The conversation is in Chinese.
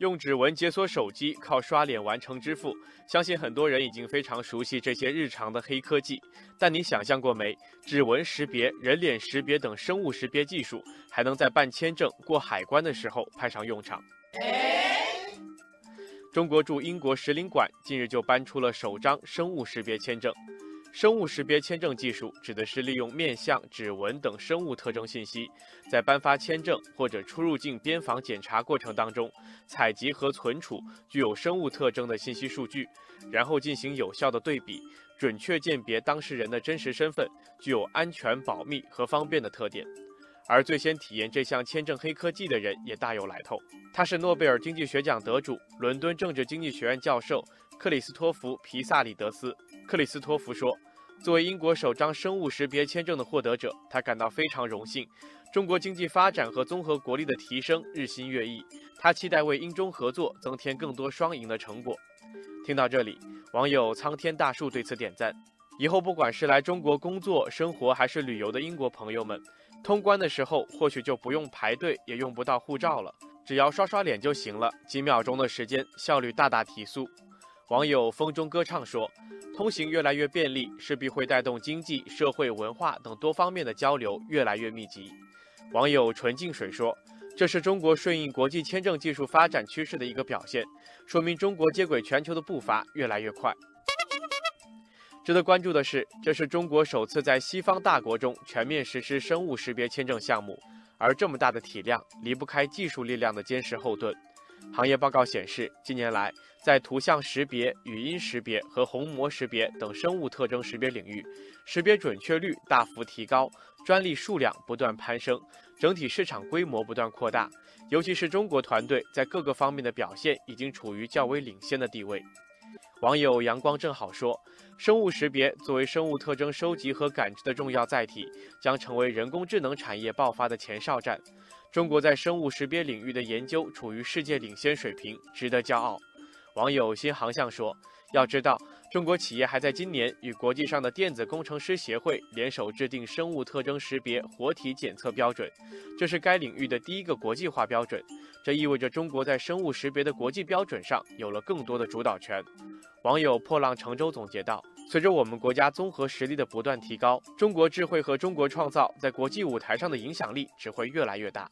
用指纹解锁手机，靠刷脸完成支付，相信很多人已经非常熟悉这些日常的黑科技。但你想象过没？指纹识别、人脸识别等生物识别技术，还能在办签证、过海关的时候派上用场。中国驻英国使领馆近日就颁出了首张生物识别签证。生物识别签证技术指的是利用面相、指纹等生物特征信息，在颁发签证或者出入境边防检查过程当中，采集和存储具有生物特征的信息数据，然后进行有效的对比，准确鉴别当事人的真实身份，具有安全、保密和方便的特点。而最先体验这项签证黑科技的人也大有来头，他是诺贝尔经济学奖得主、伦敦政治经济学院教授克里斯托弗·皮萨里德斯。克里斯托弗说：“作为英国首张生物识别签证的获得者，他感到非常荣幸。中国经济发展和综合国力的提升日新月异，他期待为英中合作增添更多双赢的成果。”听到这里，网友苍天大树对此点赞：“以后不管是来中国工作、生活还是旅游的英国朋友们，通关的时候或许就不用排队，也用不到护照了，只要刷刷脸就行了，几秒钟的时间，效率大大提速。”网友风中歌唱说：“通行越来越便利，势必会带动经济社会文化等多方面的交流越来越密集。”网友纯净水说：“这是中国顺应国际签证技术发展趋势的一个表现，说明中国接轨全球的步伐越来越快。”值得关注的是，这是中国首次在西方大国中全面实施生物识别签证项目，而这么大的体量，离不开技术力量的坚实后盾。行业报告显示，近年来，在图像识别、语音识别和虹膜识别等生物特征识别领域，识别准确率大幅提高，专利数量不断攀升，整体市场规模不断扩大。尤其是中国团队在各个方面的表现，已经处于较为领先的地位。网友阳光正好说：“生物识别作为生物特征收集和感知的重要载体，将成为人工智能产业爆发的前哨站。中国在生物识别领域的研究处于世界领先水平，值得骄傲。”网友新航向说：“要知道，中国企业还在今年与国际上的电子工程师协会联手制定生物特征识别活体检测标准，这是该领域的第一个国际化标准。这意味着中国在生物识别的国际标准上有了更多的主导权。”网友破浪乘舟总结道：“随着我们国家综合实力的不断提高，中国智慧和中国创造在国际舞台上的影响力只会越来越大。”